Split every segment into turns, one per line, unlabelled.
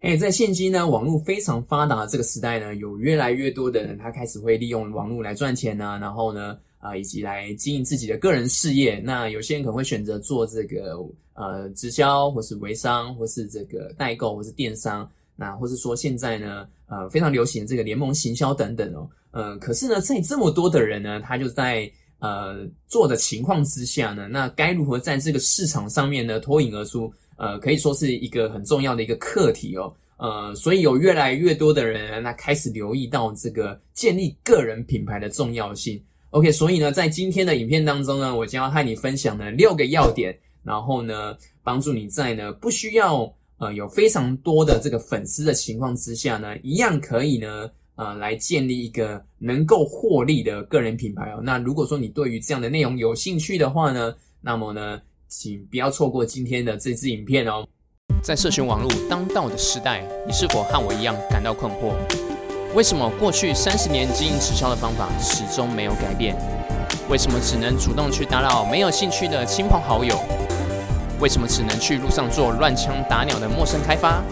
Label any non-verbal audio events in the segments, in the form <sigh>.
哎，在现今呢，网络非常发达的这个时代呢，有越来越多的人，他开始会利用网络来赚钱呢，然后呢，啊，以及来经营自己的个人事业。那有些人可能会选择做这个呃直销，或是微商，或是这个代购，或是电商。那或是说现在呢，呃，非常流行这个联盟行销等等哦。呃，可是呢，在这么多的人呢，他就在呃做的情况之下呢，那该如何在这个市场上面呢脱颖而出？呃，可以说是一个很重要的一个课题哦。呃，所以有越来越多的人，那开始留意到这个建立个人品牌的重要性。OK，所以呢，在今天的影片当中呢，我将要和你分享呢六个要点，然后呢，帮助你在呢不需要呃有非常多的这个粉丝的情况之下呢，一样可以呢呃来建立一个能够获利的个人品牌哦。那如果说你对于这样的内容有兴趣的话呢，那么呢。请不要错过今天的这支影片哦！
在社群网络当道的时代，你是否和我一样感到困惑？为什么过去三十年经营直销的方法始终没有改变？为什么只能主动去打扰没有兴趣的亲朋好友？为什么只能去路上做乱枪打鸟的陌生开发？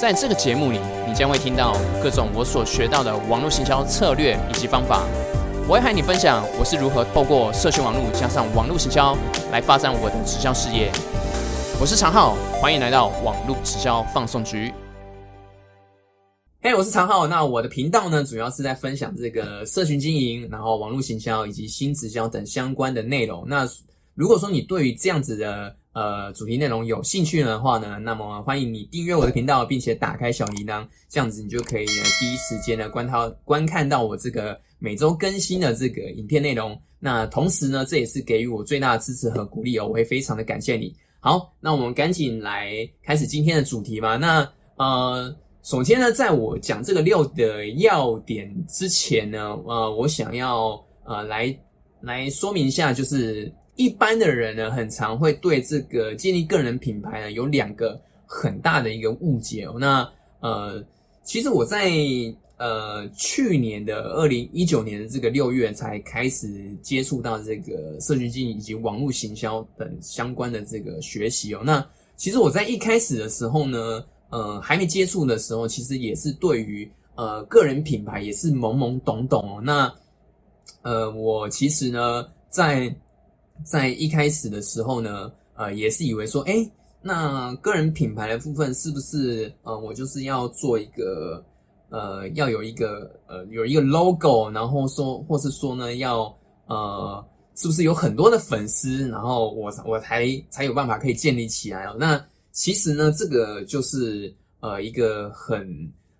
在这个节目里，你将会听到各种我所学到的网络行销策略以及方法。我会和你分享我是如何透过社群网络加上网络行销来发展我的直销事业。我是常浩，欢迎来到网络直销放送局。
嘿，我是常浩。那我的频道呢，主要是在分享这个社群经营，然后网络行销以及新直销等相关的内容。那如果说你对于这样子的呃主题内容有兴趣的话呢，那么欢迎你订阅我的频道，并且打开小铃铛，这样子你就可以呢第一时间呢观涛观看到我这个。每周更新的这个影片内容，那同时呢，这也是给予我最大的支持和鼓励哦，我会非常的感谢你。好，那我们赶紧来开始今天的主题吧。那呃，首先呢，在我讲这个六的要点之前呢，呃，我想要呃来来说明一下，就是一般的人呢，很常会对这个建立个人品牌呢，有两个很大的一个误解哦。那呃，其实我在。呃，去年的二零一九年的这个六月才开始接触到这个社群经营以及网络行销等相关的这个学习哦。那其实我在一开始的时候呢，呃，还没接触的时候，其实也是对于呃个人品牌也是懵懵懂懂哦。那呃，我其实呢，在在一开始的时候呢，呃，也是以为说，哎，那个人品牌的部分是不是呃，我就是要做一个。呃，要有一个呃，有一个 logo，然后说，或是说呢，要呃，是不是有很多的粉丝，然后我我才才有办法可以建立起来哦。那其实呢，这个就是呃一个很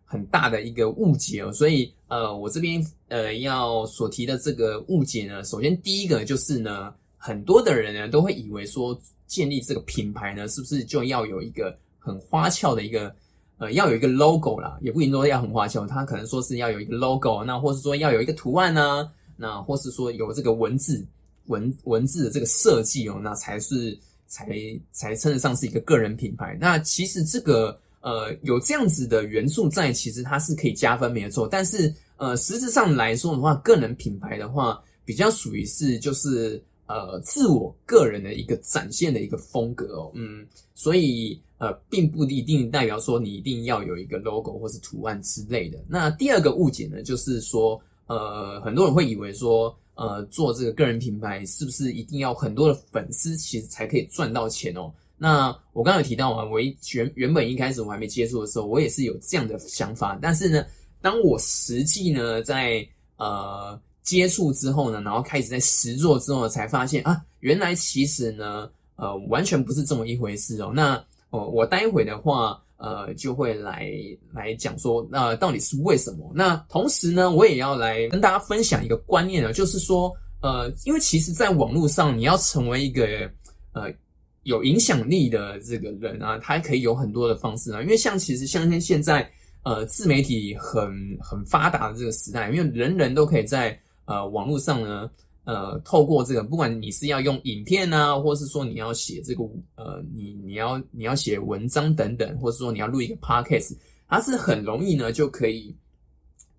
很大的一个误解哦。所以呃，我这边呃要所提的这个误解呢，首先第一个就是呢，很多的人呢都会以为说建立这个品牌呢，是不是就要有一个很花俏的一个。呃，要有一个 logo 啦，也不一定说要很花俏，他可能说是要有一个 logo，那或是说要有一个图案呢，那或是说有这个文字文文字的这个设计哦，那才是才才称得上是一个个人品牌。那其实这个呃有这样子的元素在，其实它是可以加分没错。但是呃实质上来说的话，个人品牌的话比较属于是就是呃自我个人的一个展现的一个风格哦，嗯，所以。呃，并不一定代表说你一定要有一个 logo 或是图案之类的。那第二个误解呢，就是说，呃，很多人会以为说，呃，做这个个人品牌是不是一定要很多的粉丝，其实才可以赚到钱哦？那我刚刚有提到啊，我原原本一开始我还没接触的时候，我也是有这样的想法。但是呢，当我实际呢在呃接触之后呢，然后开始在实做之后，才发现啊，原来其实呢，呃，完全不是这么一回事哦。那哦，我待会的话，呃，就会来来讲说，那到底是为什么？那同时呢，我也要来跟大家分享一个观念呢，就是说，呃，因为其实，在网络上，你要成为一个呃有影响力的这个人啊，他可以有很多的方式啊。因为像其实像现在，呃，自媒体很很发达的这个时代，因为人人都可以在呃网络上呢。呃，透过这个，不管你是要用影片啊，或是说你要写这个，呃，你你要你要写文章等等，或者说你要录一个 podcast，它是很容易呢，就可以，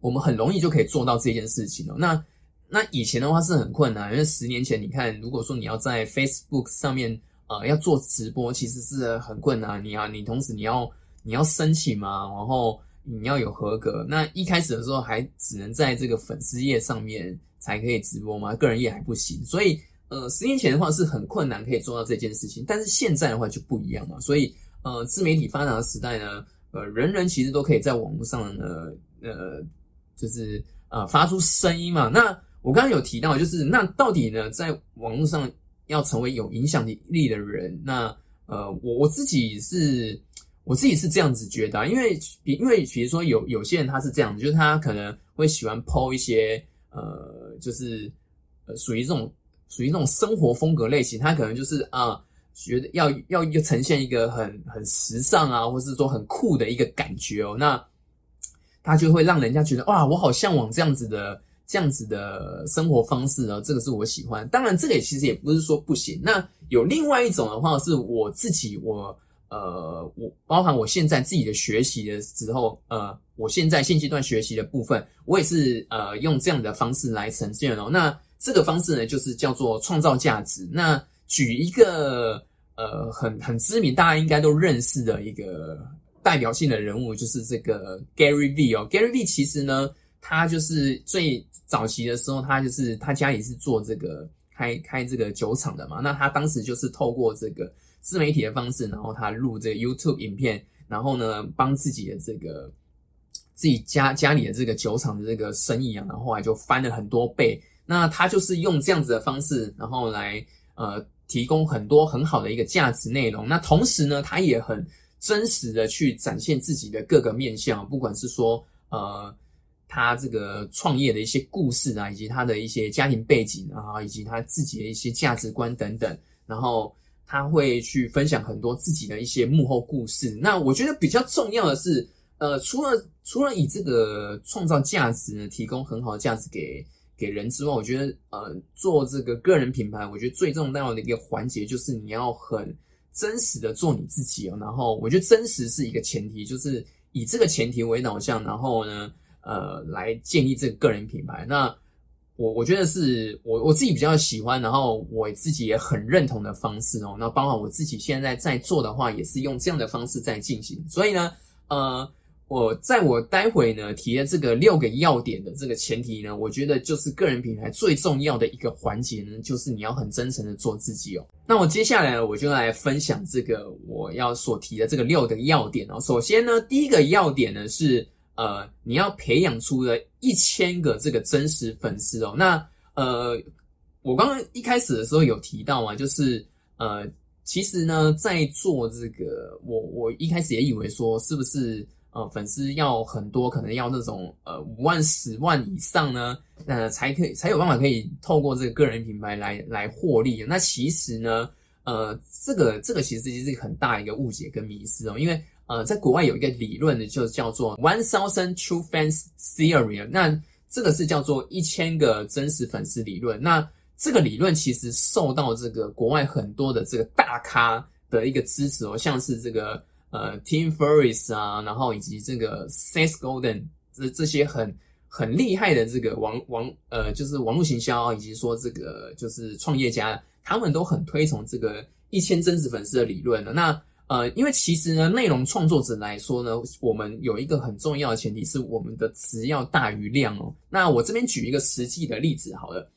我们很容易就可以做到这件事情哦。那那以前的话是很困难，因为十年前你看，如果说你要在 Facebook 上面呃要做直播，其实是很困难。你啊你同时你要你要申请嘛，然后你要有合格。那一开始的时候还只能在这个粉丝页上面才可以直播嘛，个人页还不行。所以呃，十年前的话是很困难可以做到这件事情，但是现在的话就不一样嘛。所以呃，自媒体发达的时代呢，呃，人人其实都可以在网络上呢，呃，就是呃发出声音嘛。那我刚刚有提到，就是那到底呢，在网络上要成为有影响力的人，那呃，我我自己是，我自己是这样子觉得，因为比因为比如说有有些人他是这样子，就是他可能会喜欢抛一些呃，就是呃属于这种属于这种生活风格类型，他可能就是啊。觉得要要一个呈现一个很很时尚啊，或是说很酷的一个感觉哦，那他就会让人家觉得哇，我好向往这样子的这样子的生活方式哦，这个是我喜欢。当然，这个也其实也不是说不行。那有另外一种的话，是我自己我呃我包含我现在自己的学习的时候，呃，我现在现阶段学习的部分，我也是呃用这样的方式来呈现哦。那这个方式呢，就是叫做创造价值。那举一个呃很很知名，大家应该都认识的一个代表性的人物，就是这个 Gary V 哦。Gary V 其实呢，他就是最早期的时候，他就是他家里是做这个开开这个酒厂的嘛。那他当时就是透过这个自媒体的方式，然后他录这个 YouTube 影片，然后呢帮自己的这个自己家家里的这个酒厂的这个生意啊，然后后来就翻了很多倍。那他就是用这样子的方式，然后来呃。提供很多很好的一个价值内容，那同时呢，他也很真实的去展现自己的各个面相，不管是说呃他这个创业的一些故事啊，以及他的一些家庭背景啊，以及他自己的一些价值观等等，然后他会去分享很多自己的一些幕后故事。那我觉得比较重要的是，呃，除了除了以这个创造价值呢，提供很好的价值给。给人之外，我觉得呃，做这个个人品牌，我觉得最重要的一个环节就是你要很真实的做你自己哦。然后，我觉得真实是一个前提，就是以这个前提为导向，然后呢，呃，来建立这个个人品牌。那我我觉得是我我自己比较喜欢，然后我自己也很认同的方式哦。那包括我自己现在在做的话，也是用这样的方式在进行。所以呢，呃。我在我待会呢提的这个六个要点的这个前提呢，我觉得就是个人品牌最重要的一个环节呢，就是你要很真诚的做自己哦。那我接下来，我就来分享这个我要所提的这个六个要点哦。首先呢，第一个要点呢是呃，你要培养出了一千个这个真实粉丝哦。那呃，我刚刚一开始的时候有提到嘛，就是呃，其实呢，在做这个，我我一开始也以为说是不是。呃，粉丝要很多，可能要那种呃五万、十万以上呢，呃，才可以才有办法可以透过这个个人品牌来来获利。那其实呢，呃，这个这个其实是很大一个误解跟迷失哦，因为呃，在国外有一个理论呢，就叫做 One Thousand True Fans Theory，那这个是叫做一千个真实粉丝理论。那这个理论其实受到这个国外很多的这个大咖的一个支持哦，像是这个。呃，Tim Ferriss 啊，然后以及这个 Seth Golden 这这些很很厉害的这个网网呃，就是网络行销以及说这个就是创业家，他们都很推崇这个一千真实粉丝的理论的。那呃，因为其实呢，内容创作者来说呢，我们有一个很重要的前提是我们的值要大于量哦。那我这边举一个实际的例子好了，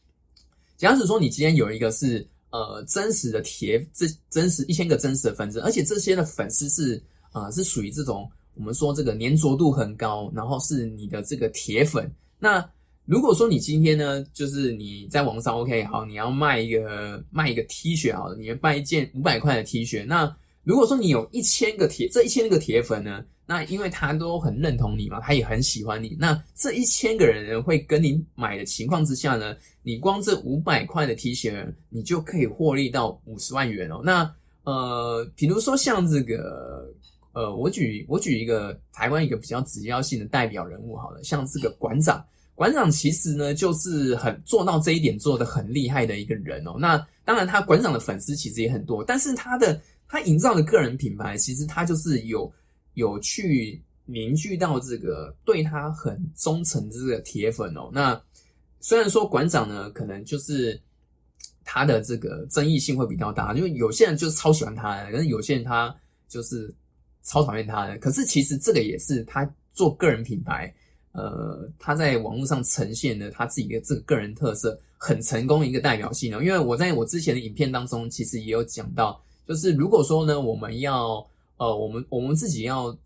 假使说你今天有一个是。呃，真实的铁，这真实一千个真实的粉丝，而且这些的粉丝是啊，是属于这种我们说这个粘着度很高，然后是你的这个铁粉。那如果说你今天呢，就是你在网上 OK 好，你要卖一个卖一个 T 恤好了，你要卖一件五百块的 T 恤，那如果说你有一千个铁，这一千个铁粉呢？那因为他都很认同你嘛，他也很喜欢你。那这一千个人会跟你买的情况之下呢，你光这五百块的 T 恤，你就可以获利到五十万元哦。那呃，比如说像这个呃，我举我举一个台湾一个比较指标性的代表人物好了，像这个馆长，馆长其实呢就是很做到这一点做的很厉害的一个人哦。那当然他馆长的粉丝其实也很多，但是他的他营造的个人品牌，其实他就是有。有去凝聚到这个对他很忠诚的这个铁粉哦。那虽然说馆长呢，可能就是他的这个争议性会比较大，因为有些人就是超喜欢他的，可是有些人他就是超讨厌他的。可是其实这个也是他做个人品牌，呃，他在网络上呈现的他自己的这个个人特色很成功的一个代表性哦。因为我在我之前的影片当中，其实也有讲到，就是如果说呢，我们要呃，我们我们自己要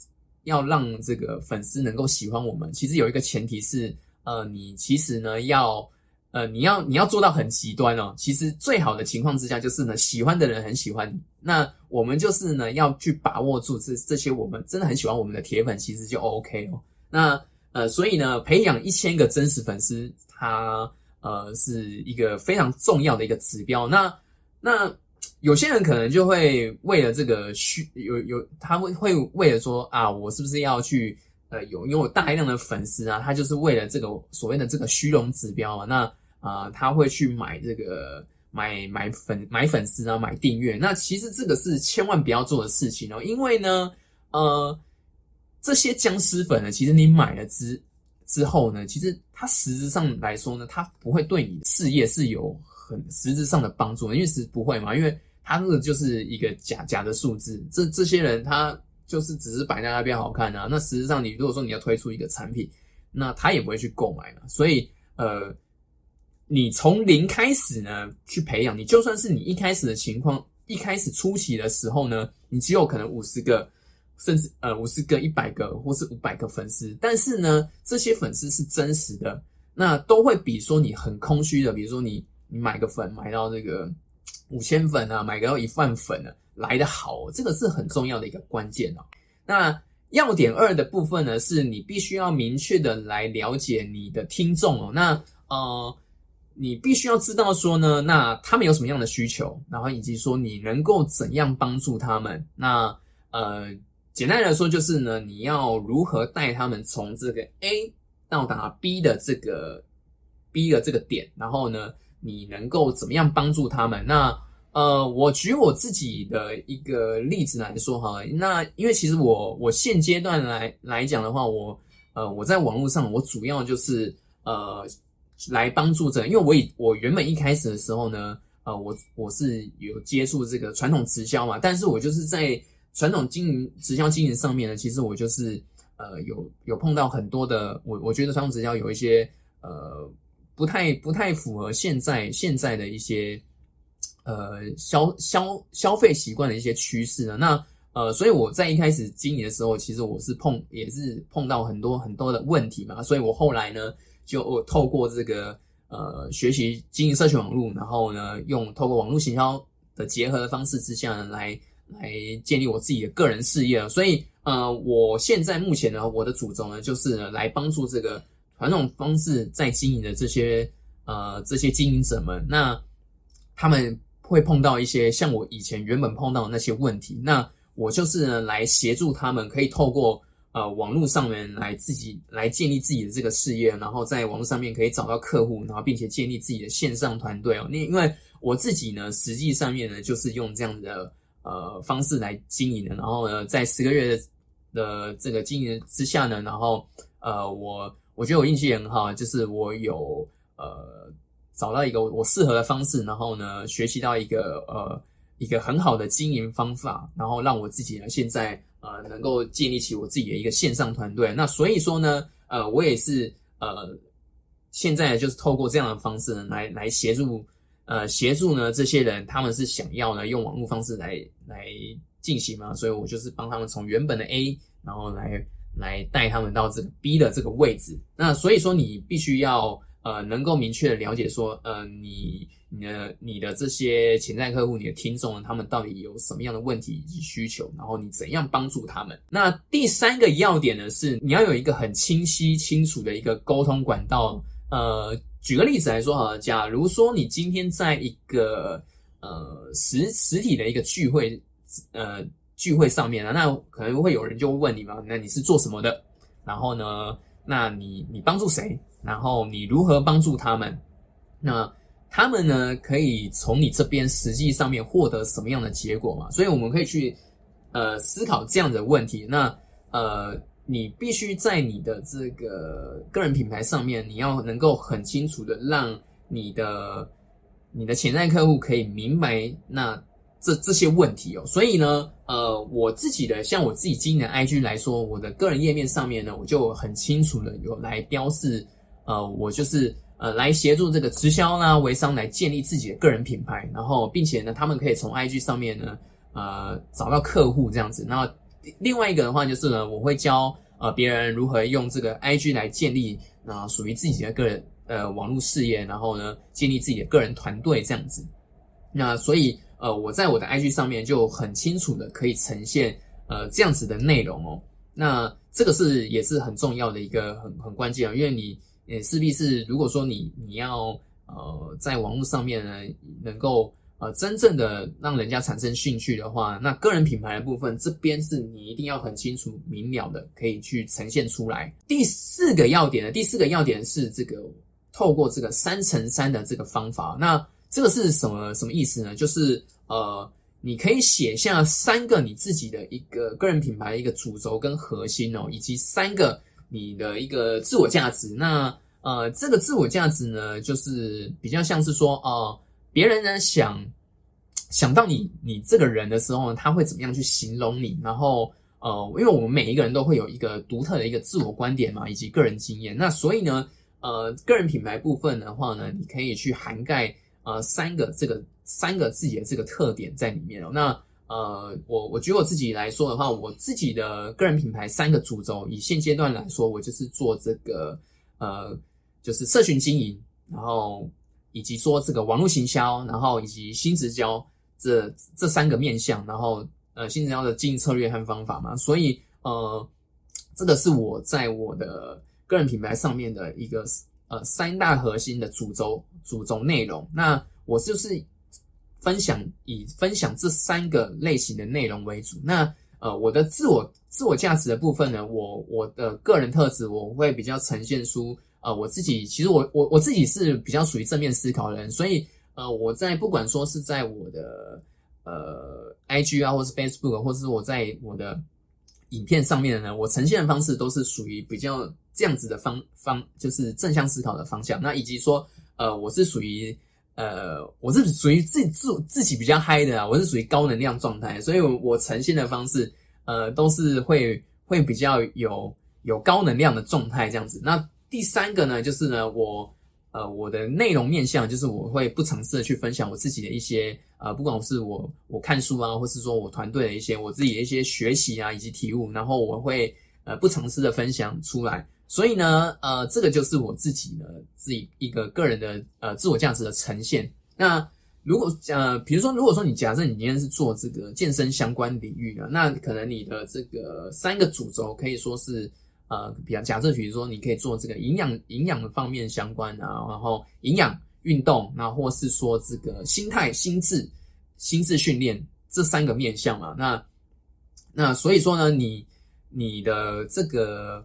要让这个粉丝能够喜欢我们，其实有一个前提是，呃，你其实呢要。呃，你要你要做到很极端哦。其实最好的情况之下，就是呢，喜欢的人很喜欢你。那我们就是呢，要去把握住这这些我们真的很喜欢我们的铁粉，其实就 OK 哦。那呃，所以呢，培养一千个真实粉丝，它呃是一个非常重要的一个指标。那那有些人可能就会为了这个虚有有，他会会为了说啊，我是不是要去呃有拥有大量的粉丝啊？他就是为了这个所谓的这个虚荣指标啊。那啊，他会去买这个买买粉买粉丝啊，买订阅。那其实这个是千万不要做的事情哦，因为呢，呃，这些僵尸粉呢，其实你买了之之后呢，其实它实质上来说呢，它不会对你事业是有很实质上的帮助，因为是不会嘛，因为他那个就是一个假假的数字。这这些人他就是只是摆在那边好看啊，那实质上你如果说你要推出一个产品，那他也不会去购买嘛，所以呃。你从零开始呢，去培养你，就算是你一开始的情况，一开始初期的时候呢，你只有可能五十个，甚至呃五十个、一百个或是五百个粉丝，但是呢，这些粉丝是真实的，那都会比说你很空虚的，比如说你你买个粉买到这个五千粉啊，买个到一万粉呢，来的好，这个是很重要的一个关键哦。那要点二的部分呢，是你必须要明确的来了解你的听众哦，那呃。你必须要知道说呢，那他们有什么样的需求，然后以及说你能够怎样帮助他们。那呃，简单来说就是呢，你要如何带他们从这个 A 到达 B 的这个 B 的这个点，然后呢，你能够怎么样帮助他们？那呃，我举我自己的一个例子来说哈，那因为其实我我现阶段来来讲的话，我呃我在网络上我主要就是呃。来帮助着，因为我以我原本一开始的时候呢，呃，我我是有接触这个传统直销嘛，但是我就是在传统经营直销经营上面呢，其实我就是呃有有碰到很多的，我我觉得传统直销有一些呃不太不太符合现在现在的一些呃消消消费习惯的一些趋势呢，那呃，所以我在一开始经营的时候，其实我是碰也是碰到很多很多的问题嘛，所以我后来呢。就透过这个呃学习经营社群网络，然后呢用透过网络行销的结合的方式之下呢，来来建立我自己的个人事业。所以呃，我现在目前呢，我的主轴呢就是来帮助这个传统方式在经营的这些呃这些经营者们，那他们会碰到一些像我以前原本碰到的那些问题，那我就是呢来协助他们，可以透过。呃，网络上面来自己来建立自己的这个事业，然后在网络上面可以找到客户，然后并且建立自己的线上团队哦。那因为我自己呢，实际上面呢就是用这样的呃方式来经营的。然后呢，在十个月的这个经营之下呢，然后呃，我我觉得我运气也很好，就是我有呃找到一个我适合的方式，然后呢，学习到一个呃一个很好的经营方法，然后让我自己呢现在。呃，能够建立起我自己的一个线上团队，那所以说呢，呃，我也是呃，现在就是透过这样的方式呢，来来协助呃协助呢这些人，他们是想要呢用网络方式来来进行嘛，所以我就是帮他们从原本的 A，然后来来带他们到这个 B 的这个位置。那所以说你必须要呃能够明确的了解说，呃你。你的你的这些潜在客户，你的听众，他们到底有什么样的问题以及需求？然后你怎样帮助他们？那第三个要点呢，是你要有一个很清晰、清楚的一个沟通管道。呃，举个例子来说哈，假如说你今天在一个呃实实体的一个聚会，呃聚会上面啊，那可能会有人就问你嘛，那你是做什么的？然后呢，那你你帮助谁？然后你如何帮助他们？那他们呢，可以从你这边实际上面获得什么样的结果嘛？所以我们可以去呃思考这样的问题。那呃，你必须在你的这个个人品牌上面，你要能够很清楚的让你的你的潜在客户可以明白，那这这些问题哦。所以呢，呃，我自己的像我自己经营的 IG 来说，我的个人页面上面呢，我就很清楚的有来标示，呃，我就是呃来协助这个直销啦、微商来建立自己的个人品牌，然后并且呢，他们可以从 IG 上面呢，呃，找到客户这样子。那另外一个的话就是呢，我会教呃别人如何用这个 IG 来建立啊属于自己的个人呃网络事业，然后呢建立自己的个人团队这样子。那所以呃我在我的 IG 上面就很清楚的可以呈现呃这样子的内容哦。那这个是也是很重要的一个很很关键啊，因为你呃势必是如果说你你要呃在网络上面呢能够。呃，真正的让人家产生兴趣的话，那个人品牌的部分这边是你一定要很清楚明了的，可以去呈现出来。第四个要点呢，第四个要点是这个透过这个三乘三的这个方法。那这个是什么什么意思呢？就是呃，你可以写下三个你自己的一个个人品牌的一个主轴跟核心哦，以及三个你的一个自我价值。那呃，这个自我价值呢，就是比较像是说哦。别人呢想想到你你这个人的时候呢，他会怎么样去形容你？然后呃，因为我们每一个人都会有一个独特的一个自我观点嘛，以及个人经验。那所以呢，呃，个人品牌部分的话呢，你可以去涵盖呃三个这个三个自己的这个特点在里面哦。那呃，我我举我自己来说的话，我自己的个人品牌三个主轴，以现阶段来说，我就是做这个呃，就是社群经营，然后。以及说这个网络行销，然后以及新直销这这三个面向，然后呃新直销的经营策略和方法嘛，所以呃这个是我在我的个人品牌上面的一个呃三大核心的主轴主轴内容。那我就是分享以分享这三个类型的内容为主。那呃我的自我自我价值的部分呢，我我的个人特质我会比较呈现出。呃，我自己其实我我我自己是比较属于正面思考的人，所以呃，我在不管说是在我的呃 IG 啊，或是 Facebook，或是我在我的影片上面呢，我呈现的方式都是属于比较这样子的方方，就是正向思考的方向。那以及说呃，我是属于呃，我是属于自自自己比较嗨的啊，我是属于高能量状态，所以我呈现的方式呃，都是会会比较有有高能量的状态这样子。那第三个呢，就是呢，我呃我的内容面向，就是我会不尝试的去分享我自己的一些呃，不管是我我看书啊，或是说我团队的一些我自己的一些学习啊，以及体悟，然后我会呃不尝试的分享出来。所以呢，呃，这个就是我自己的自己一个个人的呃自我价值的呈现。那如果呃，比如说，如果说你假设你今天是做这个健身相关领域的，那可能你的这个三个主轴可以说是。呃，比方假设，比如说，你可以做这个营养、营养的方面相关啊，然后营养、运动，那或是说这个心态、心智、心智训练这三个面向嘛。那那所以说呢，你你的这个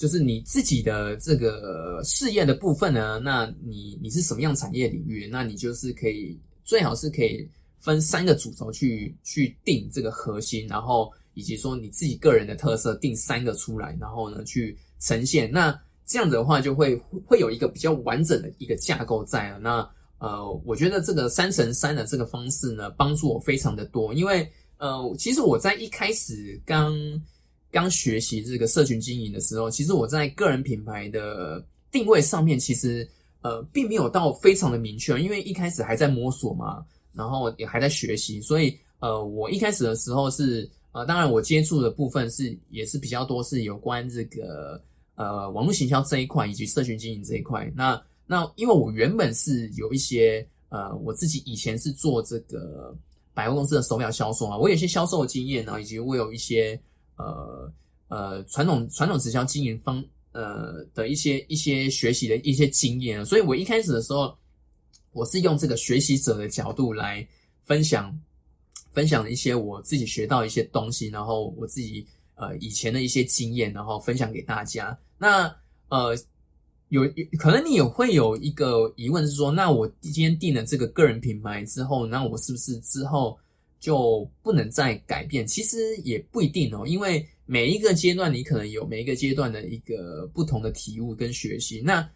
就是你自己的这个事业的部分呢，那你你是什么样产业领域？那你就是可以最好是可以分三个主轴去去定这个核心，然后。以及说你自己个人的特色定三个出来，然后呢去呈现，那这样子的话就会会有一个比较完整的一个架构在了。那呃，我觉得这个三乘三的这个方式呢，帮助我非常的多，因为呃，其实我在一开始刚刚学习这个社群经营的时候，其实我在个人品牌的定位上面，其实呃并没有到非常的明确，因为一开始还在摸索嘛，然后也还在学习，所以呃，我一开始的时候是。呃，当然，我接触的部分是也是比较多，是有关这个呃网络行销这一块以及社群经营这一块。那那因为我原本是有一些呃我自己以前是做这个百货公司的手表销售啊，我有些销售经验啊，以及我有一些呃呃传统传统直销经营方呃的一些一些学习的一些经验，所以我一开始的时候，我是用这个学习者的角度来分享。分享一些我自己学到一些东西，然后我自己呃以前的一些经验，然后分享给大家。那呃有有可能你也会有一个疑问是说，那我今天定了这个个人品牌之后，那我是不是之后就不能再改变？其实也不一定哦，因为每一个阶段你可能有每一个阶段的一个不同的体悟跟学习。那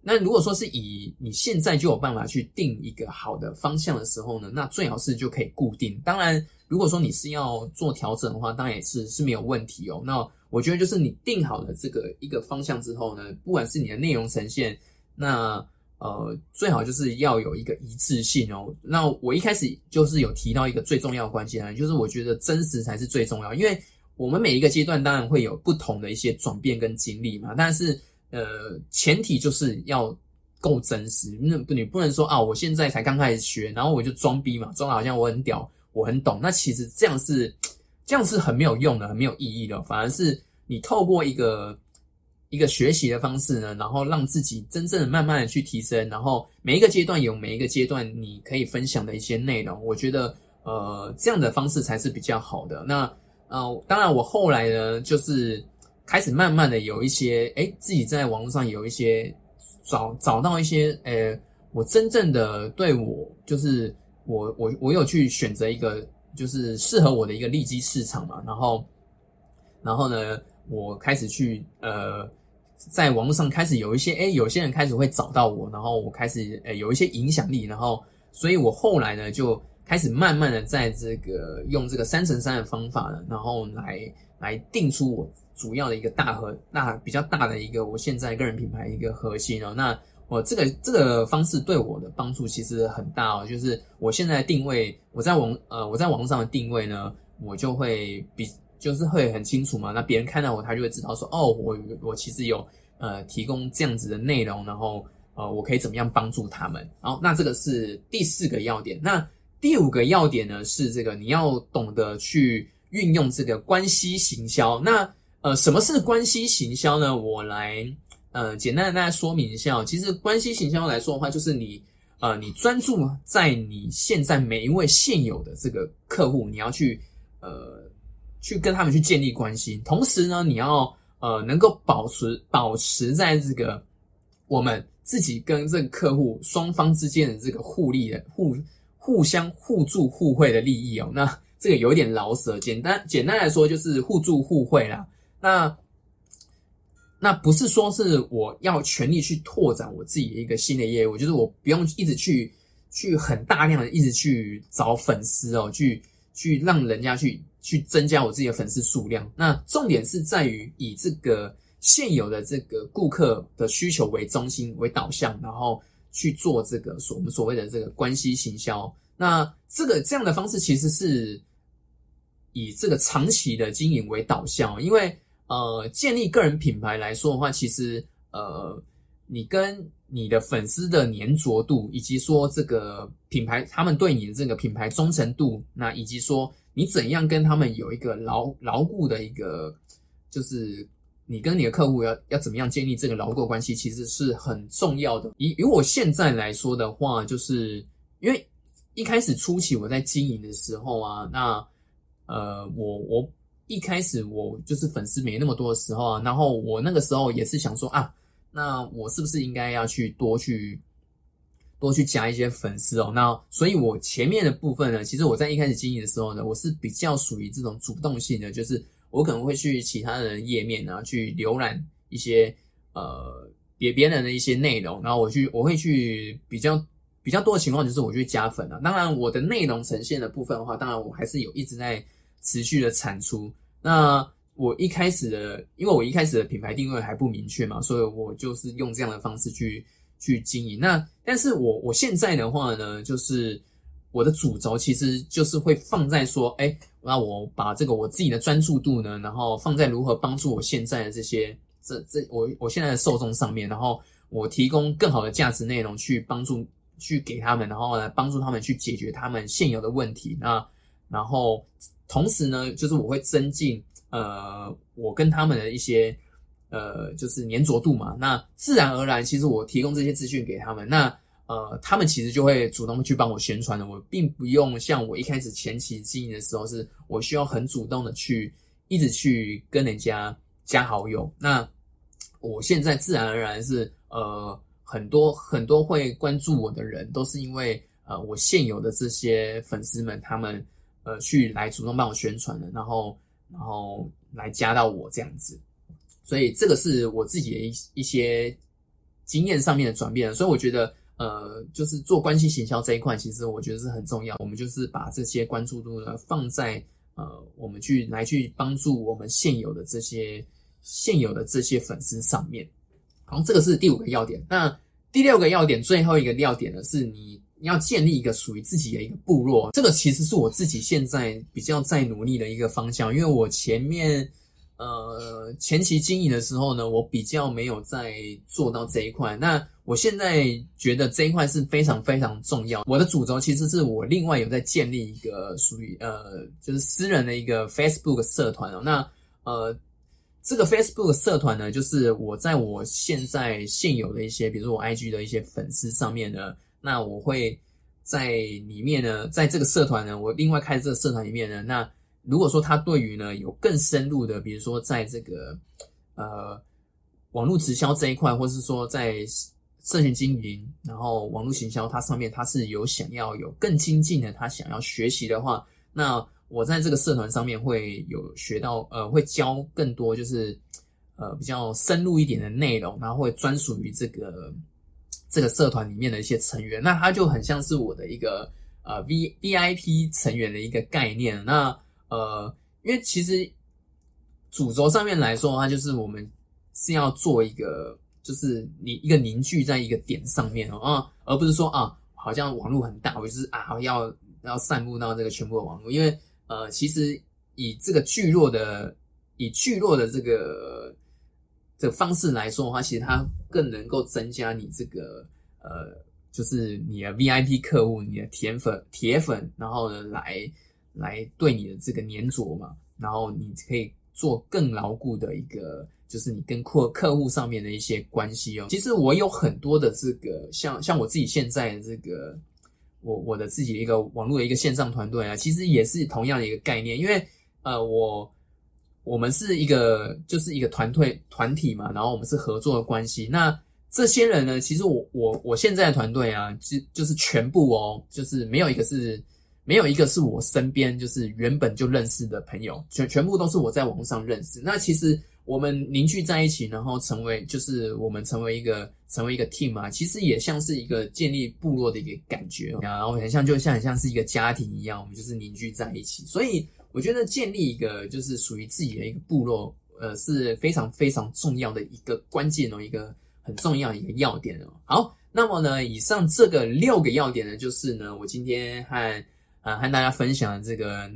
那如果说是以你现在就有办法去定一个好的方向的时候呢，那最好是就可以固定。当然，如果说你是要做调整的话，当然也是是没有问题哦。那我觉得就是你定好了这个一个方向之后呢，不管是你的内容呈现，那呃最好就是要有一个一致性哦。那我一开始就是有提到一个最重要的关键啊，就是我觉得真实才是最重要，因为我们每一个阶段当然会有不同的一些转变跟经历嘛，但是。呃，前提就是要够真实，那不你不能说啊，我现在才刚开始学，然后我就装逼嘛，装好像我很屌，我很懂。那其实这样是 <tsk> 这样是很没有用的，很没有意义的。反而是你透过一个一个学习的方式呢，然后让自己真正的慢慢的去提升，然后每一个阶段有每一个阶段你可以分享的一些内容，我觉得呃这样的方式才是比较好的。那呃，当然我后来呢就是。开始慢慢的有一些，哎，自己在网络上有一些找找到一些，呃，我真正的对我就是我我我有去选择一个就是适合我的一个利基市场嘛，然后然后呢，我开始去呃，在网络上开始有一些，哎，有些人开始会找到我，然后我开始呃有一些影响力，然后所以我后来呢就开始慢慢的在这个用这个三乘三的方法呢，然后来来定出我。主要的一个大核，那比较大的一个，我现在个人品牌一个核心哦。那我这个这个方式对我的帮助其实很大哦。就是我现在定位，我在网呃我在网上的定位呢，我就会比就是会很清楚嘛。那别人看到我，他就会知道说，哦，我我其实有呃提供这样子的内容，然后呃我可以怎么样帮助他们。好，那这个是第四个要点。那第五个要点呢是这个你要懂得去运用这个关系行销。那呃，什么是关系行销呢？我来呃简单的大家说明一下哦。其实关系行销来说的话，就是你呃你专注在你现在每一位现有的这个客户，你要去呃去跟他们去建立关系，同时呢，你要呃能够保持保持在这个我们自己跟这个客户双方之间的这个互利的互互相互助互惠的利益哦。那这个有点老舍，简单简单来说就是互助互惠啦。那那不是说是我要全力去拓展我自己的一个新的业务，就是我不用一直去去很大量的一直去找粉丝哦，去去让人家去去增加我自己的粉丝数量。那重点是在于以这个现有的这个顾客的需求为中心为导向，然后去做这个所我们所谓的这个关系行销。那这个这样的方式其实是以这个长期的经营为导向，因为。呃，建立个人品牌来说的话，其实呃，你跟你的粉丝的粘着度，以及说这个品牌他们对你的这个品牌忠诚度，那以及说你怎样跟他们有一个牢牢固的一个，就是你跟你的客户要要怎么样建立这个牢固关系，其实是很重要的。以以我现在来说的话，就是因为一开始初期我在经营的时候啊，那呃，我我。一开始我就是粉丝没那么多的时候啊，然后我那个时候也是想说啊，那我是不是应该要去多去多去加一些粉丝哦？那所以，我前面的部分呢，其实我在一开始经营的时候呢，我是比较属于这种主动性的，就是我可能会去其他人页面啊，去浏览一些呃别别人的一些内容，然后我去我会去比较比较多的情况就是我去加粉啊。当然，我的内容呈现的部分的话，当然我还是有一直在。持续的产出。那我一开始的，因为我一开始的品牌定位还不明确嘛，所以我就是用这样的方式去去经营。那但是我我现在的话呢，就是我的主轴其实就是会放在说，哎，那我把这个我自己的专注度呢，然后放在如何帮助我现在的这些这这我我现在的受众上面，然后我提供更好的价值内容去帮助去给他们，然后来帮助他们去解决他们现有的问题。那然后。同时呢，就是我会增进呃我跟他们的一些呃就是粘着度嘛。那自然而然，其实我提供这些资讯给他们，那呃他们其实就会主动去帮我宣传的。我并不用像我一开始前期经营的时候，是我需要很主动的去一直去跟人家加好友。那我现在自然而然是呃很多很多会关注我的人，都是因为呃我现有的这些粉丝们他们。呃，去来主动帮我宣传的，然后，然后来加到我这样子，所以这个是我自己的一一些经验上面的转变。所以我觉得，呃，就是做关系行销这一块，其实我觉得是很重要。我们就是把这些关注度呢放在呃，我们去来去帮助我们现有的这些现有的这些粉丝上面。好，这个是第五个要点。那第六个要点，最后一个要点呢，是你你要建立一个属于自己的一个部落。这个其实是我自己现在比较在努力的一个方向，因为我前面。呃，前期经营的时候呢，我比较没有在做到这一块。那我现在觉得这一块是非常非常重要。我的主轴其实是我另外有在建立一个属于呃，就是私人的一个 Facebook 社团哦。那呃，这个 Facebook 社团呢，就是我在我现在现有的一些，比如说我 IG 的一些粉丝上面呢，那我会在里面呢，在这个社团呢，我另外开这个社团里面呢，那。如果说他对于呢有更深入的，比如说在这个呃网络直销这一块，或是说在社群经营，然后网络行销，它上面它是有想要有更精进的，他想要学习的话，那我在这个社团上面会有学到，呃，会教更多就是呃比较深入一点的内容，然后会专属于这个这个社团里面的一些成员，那他就很像是我的一个呃 V V I P 成员的一个概念，那。呃，因为其实主轴上面来说的话，就是我们是要做一个，就是你一个凝聚在一个点上面哦，啊，而不是说啊，好像网络很大，我就是啊要要散布到这个全部的网络，因为呃，其实以这个聚落的以聚落的这个这方式来说的话，其实它更能够增加你这个呃，就是你的 VIP 客户，你的铁粉铁粉，然后呢来。来对你的这个粘着嘛，然后你可以做更牢固的一个，就是你跟客客户上面的一些关系哦。其实我有很多的这个，像像我自己现在的这个，我我的自己的一个网络的一个线上团队啊，其实也是同样的一个概念，因为呃，我我们是一个就是一个团队团体嘛，然后我们是合作的关系。那这些人呢，其实我我我现在的团队啊，就就是全部哦，就是没有一个是。没有一个是我身边就是原本就认识的朋友，全全部都是我在网上认识。那其实我们凝聚在一起，然后成为就是我们成为一个成为一个 team 嘛，其实也像是一个建立部落的一个感觉，然后很像就像很像是一个家庭一样，我们就是凝聚在一起。所以我觉得建立一个就是属于自己的一个部落，呃是非常非常重要的一个关键哦，一个很重要的一个要点哦。好，那么呢，以上这个六个要点呢，就是呢，我今天和啊，和大家分享的这个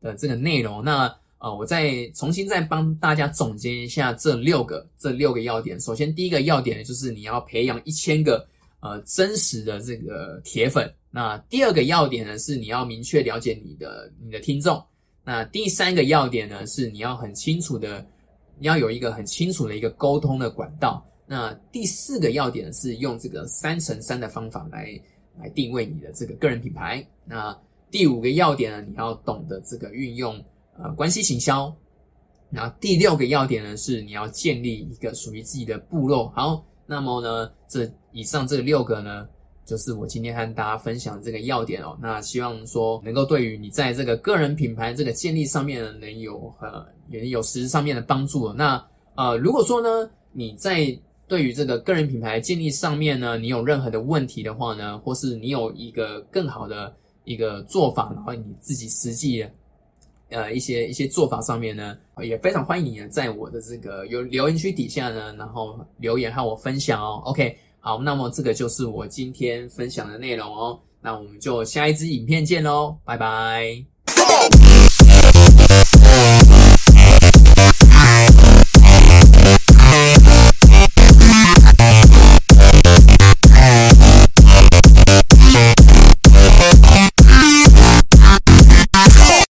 的这个内容。那呃，我再重新再帮大家总结一下这六个这六个要点。首先，第一个要点呢，就是你要培养一千个呃真实的这个铁粉。那第二个要点呢，是你要明确了解你的你的听众。那第三个要点呢，是你要很清楚的，你要有一个很清楚的一个沟通的管道。那第四个要点是用这个三乘三的方法来来定位你的这个个人品牌。那第五个要点呢，你要懂得这个运用呃关系行销。然后第六个要点呢，是你要建立一个属于自己的部落。好，那么呢，这以上这六个呢，就是我今天和大家分享的这个要点哦。那希望说能够对于你在这个个人品牌这个建立上面呢，能有呃也有实质上面的帮助。那呃，如果说呢，你在对于这个个人品牌建立上面呢，你有任何的问题的话呢，或是你有一个更好的。一个做法，然后你自己实际呃一些一些做法上面呢，也非常欢迎你在我的这个有留言区底下呢，然后留言和我分享哦。OK，好，那么这个就是我今天分享的内容哦。那我们就下一支影片见喽，拜拜。